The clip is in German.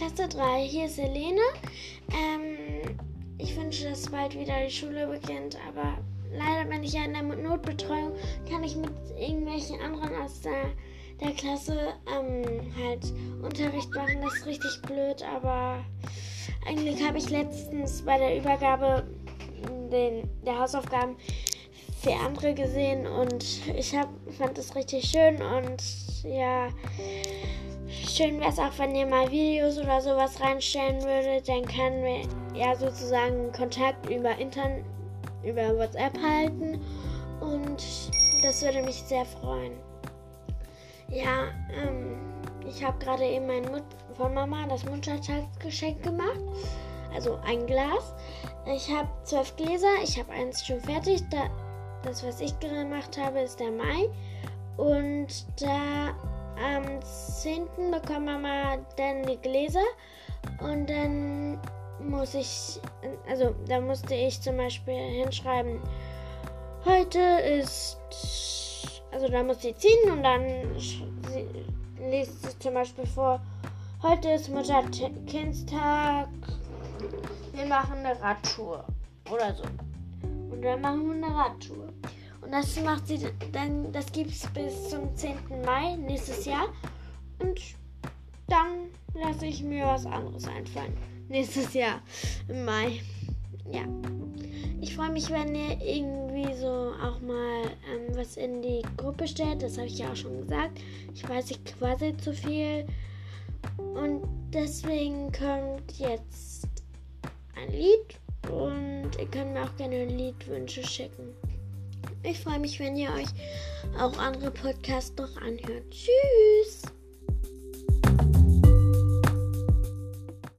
Klasse 3. Hier ist Helene. Ähm, ich wünsche, dass bald wieder die Schule beginnt, aber leider bin ich ja in der Notbetreuung, kann ich mit irgendwelchen anderen aus der, der Klasse ähm, halt Unterricht machen. Das ist richtig blöd, aber eigentlich habe ich letztens bei der Übergabe den, der Hausaufgaben für andere gesehen und ich hab, fand es richtig schön und ja, schön wäre es auch, wenn ihr mal Videos oder sowas reinstellen würdet, dann können wir ja sozusagen Kontakt über Internet, über WhatsApp halten und das würde mich sehr freuen. Ja, ähm, ich habe gerade eben mein Mut von Mama das Muttertagsgeschenk gemacht, also ein Glas. Ich habe zwölf Gläser, ich habe eins schon fertig. Da, das, was ich gemacht habe, ist der Mai. Und da am 10. bekommt Mama dann die Gläser. Und dann muss ich, also da musste ich zum Beispiel hinschreiben, heute ist, also da muss sie ziehen und dann liest sie zum Beispiel vor, heute ist Mutterkindstag, wir machen eine Radtour oder so. Und dann machen wir eine Radtour. Und das macht sie dann, das gibt es bis zum 10. Mai nächstes Jahr. Und dann lasse ich mir was anderes einfallen. Nächstes Jahr im Mai. Ja. Ich freue mich, wenn ihr irgendwie so auch mal ähm, was in die Gruppe stellt. Das habe ich ja auch schon gesagt. Ich weiß, ich quasi zu viel. Und deswegen kommt jetzt ein Lied und ihr könnt mir auch gerne Liedwünsche schicken. Ich freue mich, wenn ihr euch auch andere Podcasts noch anhört. Tschüss!